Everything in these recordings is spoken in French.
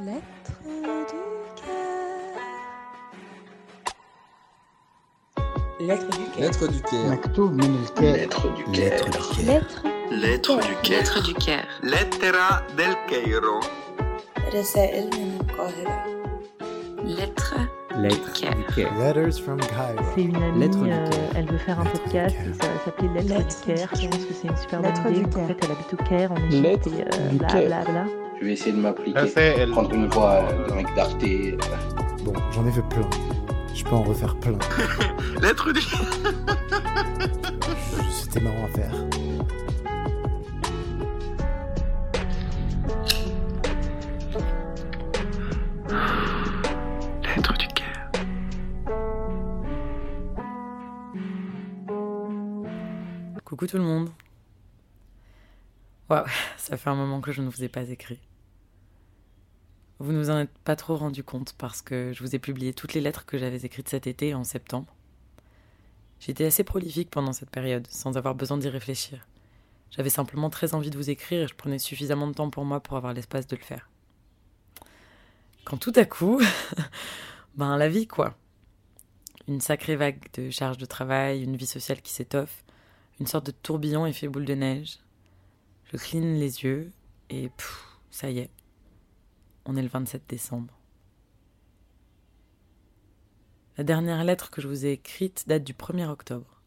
Lettre du cœur. Lettre du cœur. Lettre du cœur. مكتوب من الكاتب Lettre du Lettre cœur. du cœur. Lettre Lettre du cœur. lettre du cœur. Lettera del Cairo. رسائل من القاهرة. Lettre Lettre du cœur. du cœur. Letters from Cairo. C'est une amie, Lettre du euh, cœur. elle veut faire un Lettre du podcast cœur. et ça va s'appeler Lettre, Lettre du Caire. du Je pense que c'est une super bonne Lettre idée. du En Caire. fait, elle habite au Caire, en Égypte, Lettre et euh, du bla Caire. bla bla. Je vais essayer de m'appliquer. Rachel. Prendre une voix euh, de mec d'Arte. Bon, j'en ai fait plein. Je peux en refaire plein. Lettre du C'était marrant à faire. Lettre du cœur. Coucou tout le monde. Waouh, ça fait un moment que je ne vous ai pas écrit. Vous ne vous en êtes pas trop rendu compte parce que je vous ai publié toutes les lettres que j'avais écrites cet été en septembre. J'étais assez prolifique pendant cette période, sans avoir besoin d'y réfléchir. J'avais simplement très envie de vous écrire et je prenais suffisamment de temps pour moi pour avoir l'espace de le faire. Quand tout à coup, ben la vie quoi. Une sacrée vague de charges de travail, une vie sociale qui s'étoffe, une sorte de tourbillon effet boule de neige. Je cligne les yeux et ça y est. On est le 27 décembre. La dernière lettre que je vous ai écrite date du 1er octobre.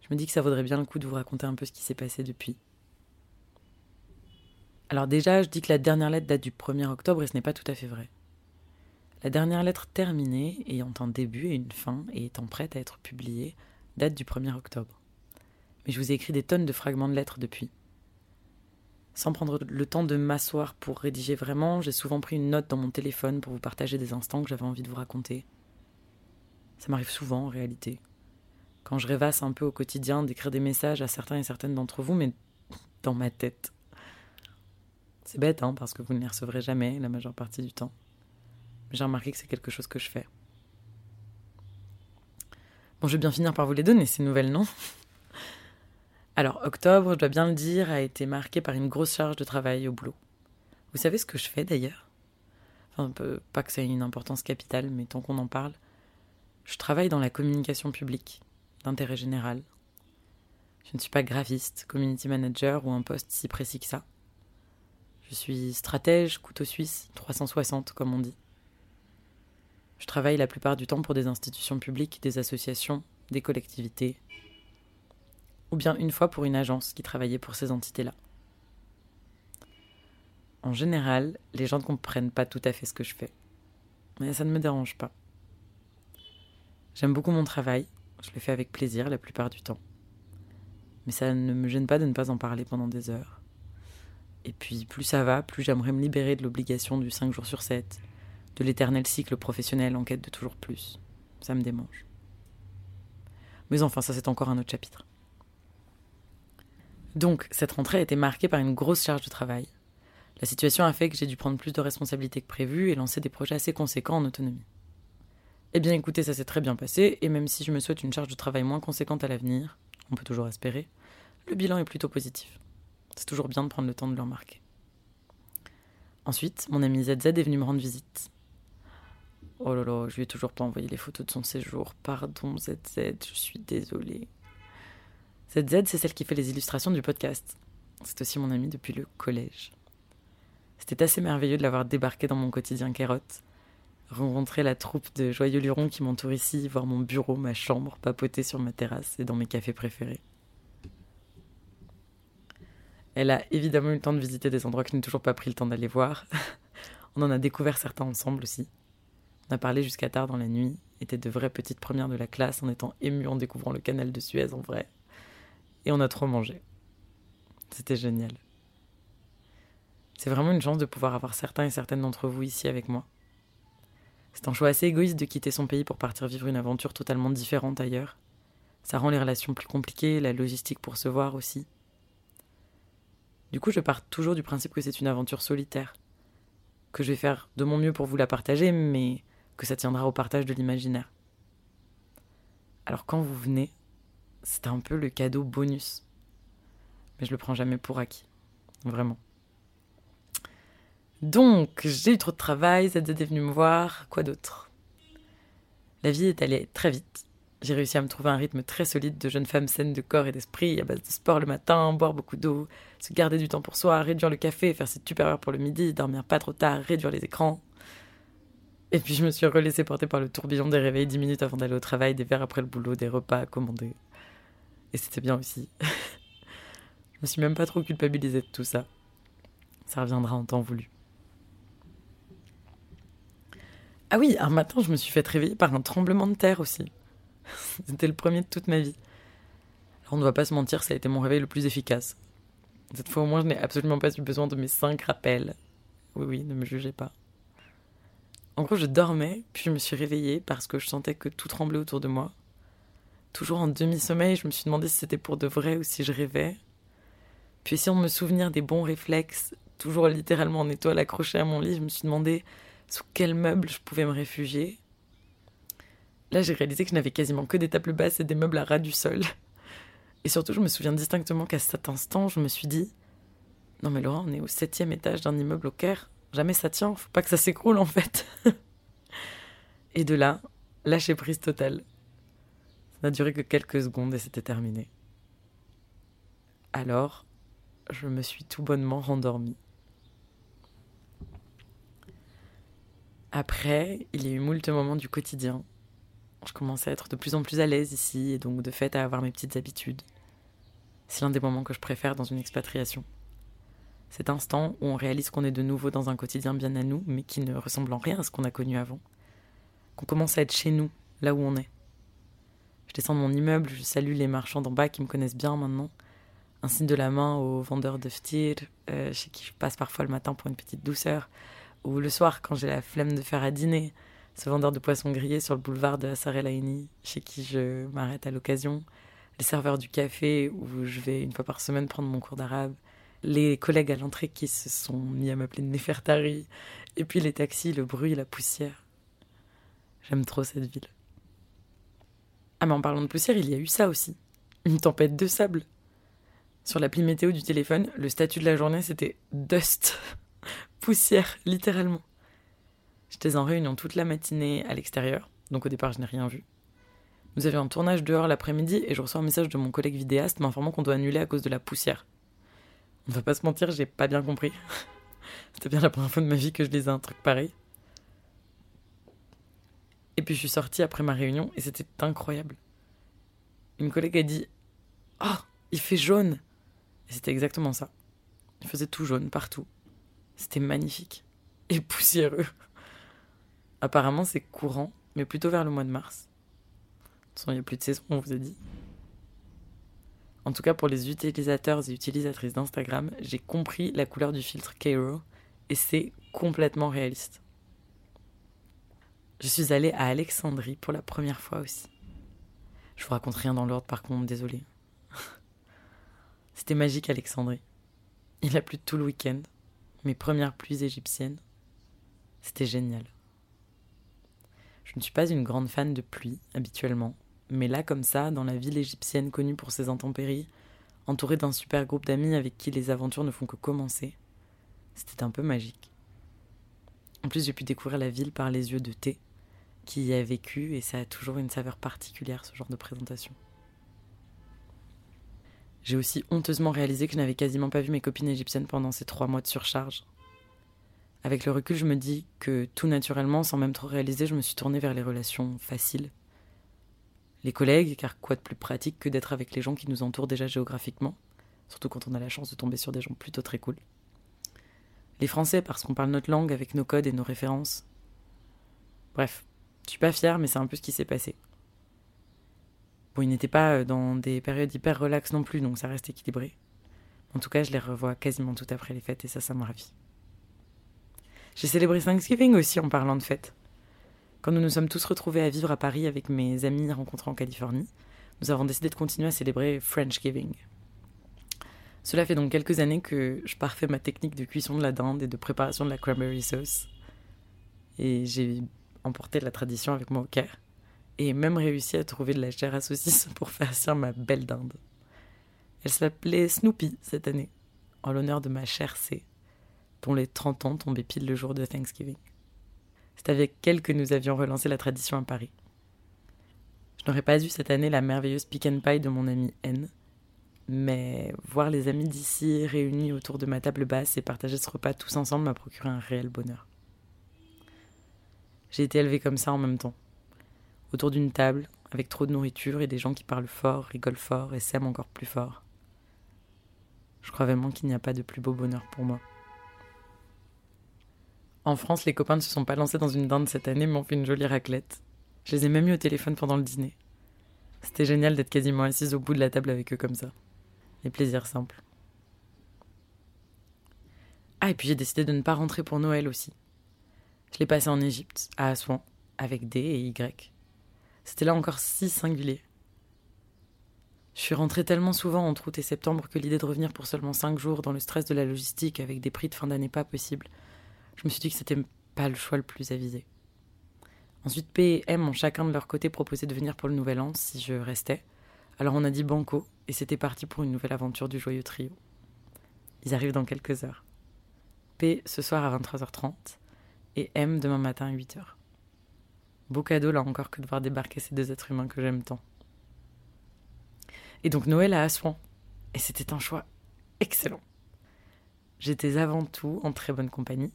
Je me dis que ça vaudrait bien le coup de vous raconter un peu ce qui s'est passé depuis. Alors déjà, je dis que la dernière lettre date du 1er octobre et ce n'est pas tout à fait vrai. La dernière lettre terminée, ayant un début et une fin et étant prête à être publiée, date du 1er octobre. Mais je vous ai écrit des tonnes de fragments de lettres depuis. Sans prendre le temps de m'asseoir pour rédiger vraiment, j'ai souvent pris une note dans mon téléphone pour vous partager des instants que j'avais envie de vous raconter. Ça m'arrive souvent en réalité. Quand je rêvasse un peu au quotidien d'écrire des messages à certains et certaines d'entre vous, mais dans ma tête. C'est bête, hein, parce que vous ne les recevrez jamais la majeure partie du temps. Mais j'ai remarqué que c'est quelque chose que je fais. Bon, je vais bien finir par vous les donner, ces nouvelles, non? Alors, octobre, je dois bien le dire, a été marqué par une grosse charge de travail au boulot. Vous savez ce que je fais d'ailleurs? Enfin, pas que ça ait une importance capitale, mais tant qu'on en parle. Je travaille dans la communication publique, d'intérêt général. Je ne suis pas graphiste, community manager ou un poste si précis que ça. Je suis stratège, couteau suisse, 360 comme on dit. Je travaille la plupart du temps pour des institutions publiques, des associations, des collectivités, ou bien une fois pour une agence qui travaillait pour ces entités-là. En général, les gens ne comprennent pas tout à fait ce que je fais. Mais ça ne me dérange pas. J'aime beaucoup mon travail, je le fais avec plaisir la plupart du temps. Mais ça ne me gêne pas de ne pas en parler pendant des heures. Et puis plus ça va, plus j'aimerais me libérer de l'obligation du 5 jours sur 7, de l'éternel cycle professionnel en quête de toujours plus. Ça me démange. Mais enfin, ça c'est encore un autre chapitre. Donc, cette rentrée a été marquée par une grosse charge de travail. La situation a fait que j'ai dû prendre plus de responsabilités que prévu et lancer des projets assez conséquents en autonomie. Eh bien écoutez, ça s'est très bien passé, et même si je me souhaite une charge de travail moins conséquente à l'avenir, on peut toujours espérer, le bilan est plutôt positif. C'est toujours bien de prendre le temps de le remarquer. Ensuite, mon ami ZZ est venu me rendre visite. Oh là là, je lui ai toujours pas envoyé les photos de son séjour. Pardon ZZ, je suis désolée. ZZ, c'est celle qui fait les illustrations du podcast. C'est aussi mon amie depuis le collège. C'était assez merveilleux de l'avoir débarqué dans mon quotidien carotte. Rencontrer la troupe de joyeux lurons qui m'entourent ici, voir mon bureau, ma chambre, papoter sur ma terrasse et dans mes cafés préférés. Elle a évidemment eu le temps de visiter des endroits que je n'ai toujours pas pris le temps d'aller voir. On en a découvert certains ensemble aussi. On a parlé jusqu'à tard dans la nuit, était de vraies petites premières de la classe en étant émus en découvrant le canal de Suez en vrai. Et on a trop mangé. C'était génial. C'est vraiment une chance de pouvoir avoir certains et certaines d'entre vous ici avec moi. C'est un choix assez égoïste de quitter son pays pour partir vivre une aventure totalement différente ailleurs. Ça rend les relations plus compliquées, la logistique pour se voir aussi. Du coup, je pars toujours du principe que c'est une aventure solitaire, que je vais faire de mon mieux pour vous la partager, mais que ça tiendra au partage de l'imaginaire. Alors quand vous venez, c'est un peu le cadeau bonus. Mais je le prends jamais pour acquis. Vraiment. Donc, j'ai eu trop de travail, ZZ est venu me voir, quoi d'autre? La vie est allée très vite. J'ai réussi à me trouver un rythme très solide de jeune femme saine de corps et d'esprit, à base de sport le matin, boire beaucoup d'eau, se garder du temps pour soi, réduire le café, faire ses supérieures pour le midi, dormir pas trop tard, réduire les écrans. Et puis je me suis relaissée porter par le tourbillon des réveils dix minutes avant d'aller au travail, des verres après le boulot, des repas à commander. Et c'était bien aussi. je me suis même pas trop culpabilisée de tout ça. Ça reviendra en temps voulu. Ah oui, un matin, je me suis fait réveiller par un tremblement de terre aussi. C'était le premier de toute ma vie. Alors on ne va pas se mentir, ça a été mon réveil le plus efficace. Cette fois au moins, je n'ai absolument pas eu besoin de mes cinq rappels. Oui, oui, ne me jugez pas. En gros, je dormais, puis je me suis réveillée parce que je sentais que tout tremblait autour de moi. Toujours en demi-sommeil, je me suis demandé si c'était pour de vrai ou si je rêvais. Puis essayant de me souvenir des bons réflexes, toujours littéralement en étoile accrochée à mon lit, je me suis demandé sous quel meuble je pouvais me réfugier. Là, j'ai réalisé que je n'avais quasiment que des tables basses et des meubles à ras du sol. Et surtout, je me souviens distinctement qu'à cet instant, je me suis dit Non, mais Laurent, on est au septième étage d'un immeuble au Caire. Jamais ça tient, faut pas que ça s'écroule en fait. et de là, lâcher prise totale. Ça n'a duré que quelques secondes et c'était terminé. Alors, je me suis tout bonnement rendormie. Après, il y a eu moult moments du quotidien. Je commençais à être de plus en plus à l'aise ici et donc de fait à avoir mes petites habitudes. C'est l'un des moments que je préfère dans une expatriation. Cet instant où on réalise qu'on est de nouveau dans un quotidien bien à nous, mais qui ne ressemble en rien à ce qu'on a connu avant. Qu'on commence à être chez nous, là où on est. Je descends de mon immeuble, je salue les marchands d'en bas qui me connaissent bien maintenant. Un signe de la main aux vendeurs de ftir, euh, chez qui je passe parfois le matin pour une petite douceur ou le soir quand j'ai la flemme de faire à dîner, ce vendeur de poissons grillés sur le boulevard de Sarelaini, chez qui je m'arrête à l'occasion, les serveurs du café où je vais une fois par semaine prendre mon cours d'arabe, les collègues à l'entrée qui se sont mis à m'appeler Nefertari, et puis les taxis, le bruit, la poussière. J'aime trop cette ville. Ah mais en parlant de poussière, il y a eu ça aussi. Une tempête de sable. Sur l'appli météo du téléphone, le statut de la journée c'était Dust poussière, littéralement. J'étais en réunion toute la matinée à l'extérieur, donc au départ je n'ai rien vu. Nous avions un tournage dehors l'après-midi et je reçois un message de mon collègue vidéaste m'informant qu'on doit annuler à cause de la poussière. On va pas se mentir, j'ai pas bien compris. C'était bien la première fois de ma vie que je lisais un truc pareil. Et puis je suis sortie après ma réunion et c'était incroyable. Une collègue a dit Oh, il fait jaune Et c'était exactement ça. Il faisait tout jaune partout. C'était magnifique. Et poussiéreux. Apparemment, c'est courant, mais plutôt vers le mois de mars. De toute façon, il n'y a plus de saison, on vous a dit. En tout cas, pour les utilisateurs et utilisatrices d'Instagram, j'ai compris la couleur du filtre Cairo et c'est complètement réaliste. Je suis allée à Alexandrie pour la première fois aussi. Je vous raconte rien dans l'ordre, par contre, désolé. C'était magique, Alexandrie. Il a plu tout le week-end mes premières pluies égyptiennes. C'était génial. Je ne suis pas une grande fan de pluie habituellement, mais là comme ça, dans la ville égyptienne connue pour ses intempéries, entourée d'un super groupe d'amis avec qui les aventures ne font que commencer, c'était un peu magique. En plus, j'ai pu découvrir la ville par les yeux de thé, qui y a vécu, et ça a toujours une saveur particulière, ce genre de présentation. J'ai aussi honteusement réalisé que je n'avais quasiment pas vu mes copines égyptiennes pendant ces trois mois de surcharge. Avec le recul, je me dis que tout naturellement, sans même trop réaliser, je me suis tournée vers les relations faciles. Les collègues, car quoi de plus pratique que d'être avec les gens qui nous entourent déjà géographiquement, surtout quand on a la chance de tomber sur des gens plutôt très cool. Les Français, parce qu'on parle notre langue avec nos codes et nos références. Bref, je suis pas fière, mais c'est un peu ce qui s'est passé. Bon, ils n'étaient pas euh, dans des périodes hyper relax non plus, donc ça reste équilibré. En tout cas, je les revois quasiment tout après les fêtes et ça, ça me ravit. J'ai célébré Thanksgiving aussi en parlant de fêtes. Quand nous nous sommes tous retrouvés à vivre à Paris avec mes amis rencontrés en Californie, nous avons décidé de continuer à célébrer Frenchgiving. Cela fait donc quelques années que je parfais ma technique de cuisson de la dinde et de préparation de la cranberry sauce. Et j'ai emporté la tradition avec moi au Caire et même réussi à trouver de la chair à saucisse pour faire faire ma belle dinde. Elle s'appelait Snoopy cette année, en l'honneur de ma chère C, dont les 30 ans tombaient pile le jour de Thanksgiving. C'est avec elle que nous avions relancé la tradition à Paris. Je n'aurais pas eu cette année la merveilleuse pick and pie de mon ami N, mais voir les amis d'ici réunis autour de ma table basse et partager ce repas tous ensemble m'a procuré un réel bonheur. J'ai été élevée comme ça en même temps, autour d'une table, avec trop de nourriture et des gens qui parlent fort, rigolent fort et s'aiment encore plus fort. Je crois vraiment qu'il n'y a pas de plus beau bonheur pour moi. En France, les copains ne se sont pas lancés dans une dinde cette année, mais ont fait une jolie raclette. Je les ai même eu au téléphone pendant le dîner. C'était génial d'être quasiment assise au bout de la table avec eux comme ça. Les plaisirs simples. Ah, et puis j'ai décidé de ne pas rentrer pour Noël aussi. Je l'ai passé en Égypte, à Assouan, avec D et Y. C'était là encore si singulier. Je suis rentrée tellement souvent entre août et septembre que l'idée de revenir pour seulement cinq jours dans le stress de la logistique avec des prix de fin d'année pas possible, je me suis dit que c'était pas le choix le plus avisé. Ensuite, P et M ont chacun de leur côté proposé de venir pour le nouvel an si je restais. Alors on a dit banco et c'était parti pour une nouvelle aventure du joyeux trio. Ils arrivent dans quelques heures. P ce soir à 23h30 et M demain matin à 8h. Beau cadeau là encore que de voir débarquer ces deux êtres humains que j'aime tant. Et donc Noël à Assouan. Et c'était un choix excellent. J'étais avant tout en très bonne compagnie.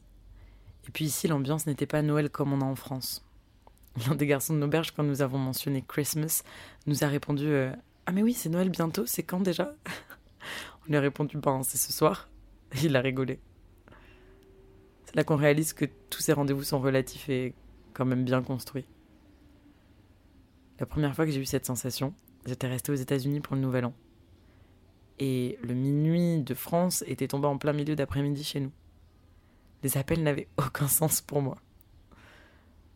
Et puis ici, l'ambiance n'était pas Noël comme on a en France. L'un des garçons de l'auberge, quand nous avons mentionné Christmas, nous a répondu euh, Ah, mais oui, c'est Noël bientôt, c'est quand déjà? On lui a répondu Ben, c'est ce soir. Il a rigolé. C'est là qu'on réalise que tous ces rendez-vous sont relatifs et quand même bien construits. La première fois que j'ai eu cette sensation, j'étais restée aux États-Unis pour le Nouvel An. Et le minuit de France était tombé en plein milieu d'après-midi chez nous. Les appels n'avaient aucun sens pour moi.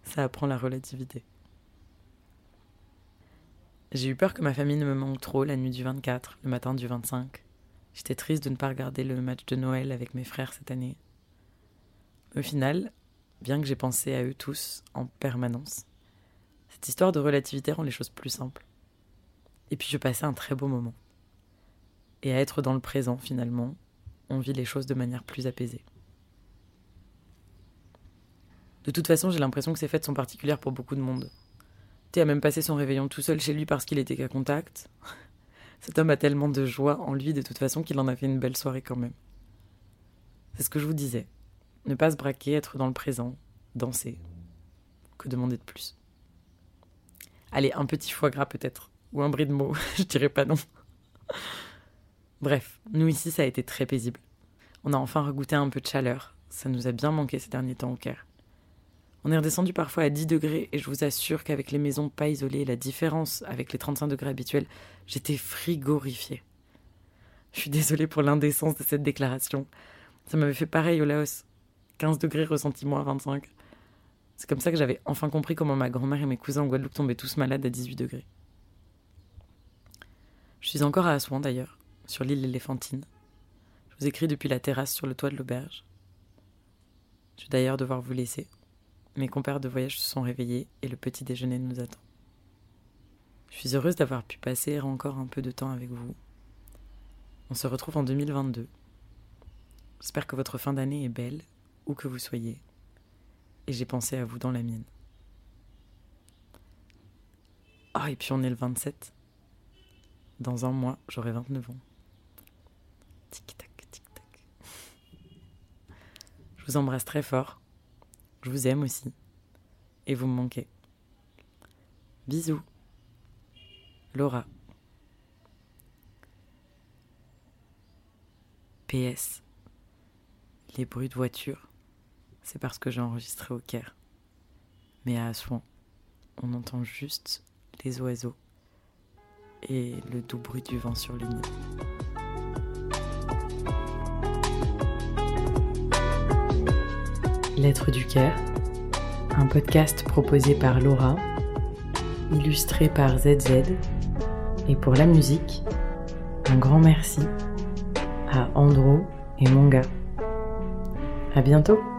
Ça apprend la relativité. J'ai eu peur que ma famille ne me manque trop la nuit du 24, le matin du 25. J'étais triste de ne pas regarder le match de Noël avec mes frères cette année. Au final, bien que j'ai pensé à eux tous en permanence, cette histoire de relativité rend les choses plus simples. Et puis je passais un très beau moment. Et à être dans le présent, finalement, on vit les choses de manière plus apaisée. De toute façon, j'ai l'impression que ces fêtes sont particulières pour beaucoup de monde. Thé a même passé son réveillon tout seul chez lui parce qu'il était qu'à contact. Cet homme a tellement de joie en lui de toute façon qu'il en a fait une belle soirée quand même. C'est ce que je vous disais. Ne pas se braquer, être dans le présent, danser. Que demander de plus? Allez, un petit foie gras peut-être. Ou un bris de mots, je dirais pas non. Bref, nous ici ça a été très paisible. On a enfin regoûté un peu de chaleur. Ça nous a bien manqué ces derniers temps au Caire. On est redescendu parfois à 10 degrés et je vous assure qu'avec les maisons pas isolées, la différence avec les 35 degrés habituels, j'étais frigorifiée. Je suis désolée pour l'indécence de cette déclaration. Ça m'avait fait pareil au Laos. 15 degrés ressenti moins 25. C'est comme ça que j'avais enfin compris comment ma grand-mère et mes cousins en Guadeloupe tombaient tous malades à 18 degrés. Je suis encore à Assouan d'ailleurs, sur l'île éléphantine. Je vous écris depuis la terrasse sur le toit de l'auberge. Je vais d'ailleurs devoir vous laisser. Mes compères de voyage se sont réveillés et le petit déjeuner nous attend. Je suis heureuse d'avoir pu passer encore un peu de temps avec vous. On se retrouve en 2022. J'espère que votre fin d'année est belle, que vous soyez, et j'ai pensé à vous dans la mienne. Ah, et puis on est le 27. Dans un mois, j'aurai 29 ans. Tic-tac, tic-tac. Je vous embrasse très fort. Je vous aime aussi. Et vous me manquez. Bisous. Laura. PS. Les bruits de voiture, c'est parce que j'ai enregistré au Caire. Mais à Assouan, on entend juste les oiseaux et le doux bruit du vent sur ligne. Lettre du Caire, un podcast proposé par Laura, illustré par ZZ, et pour la musique, un grand merci à Andro et Monga. À bientôt!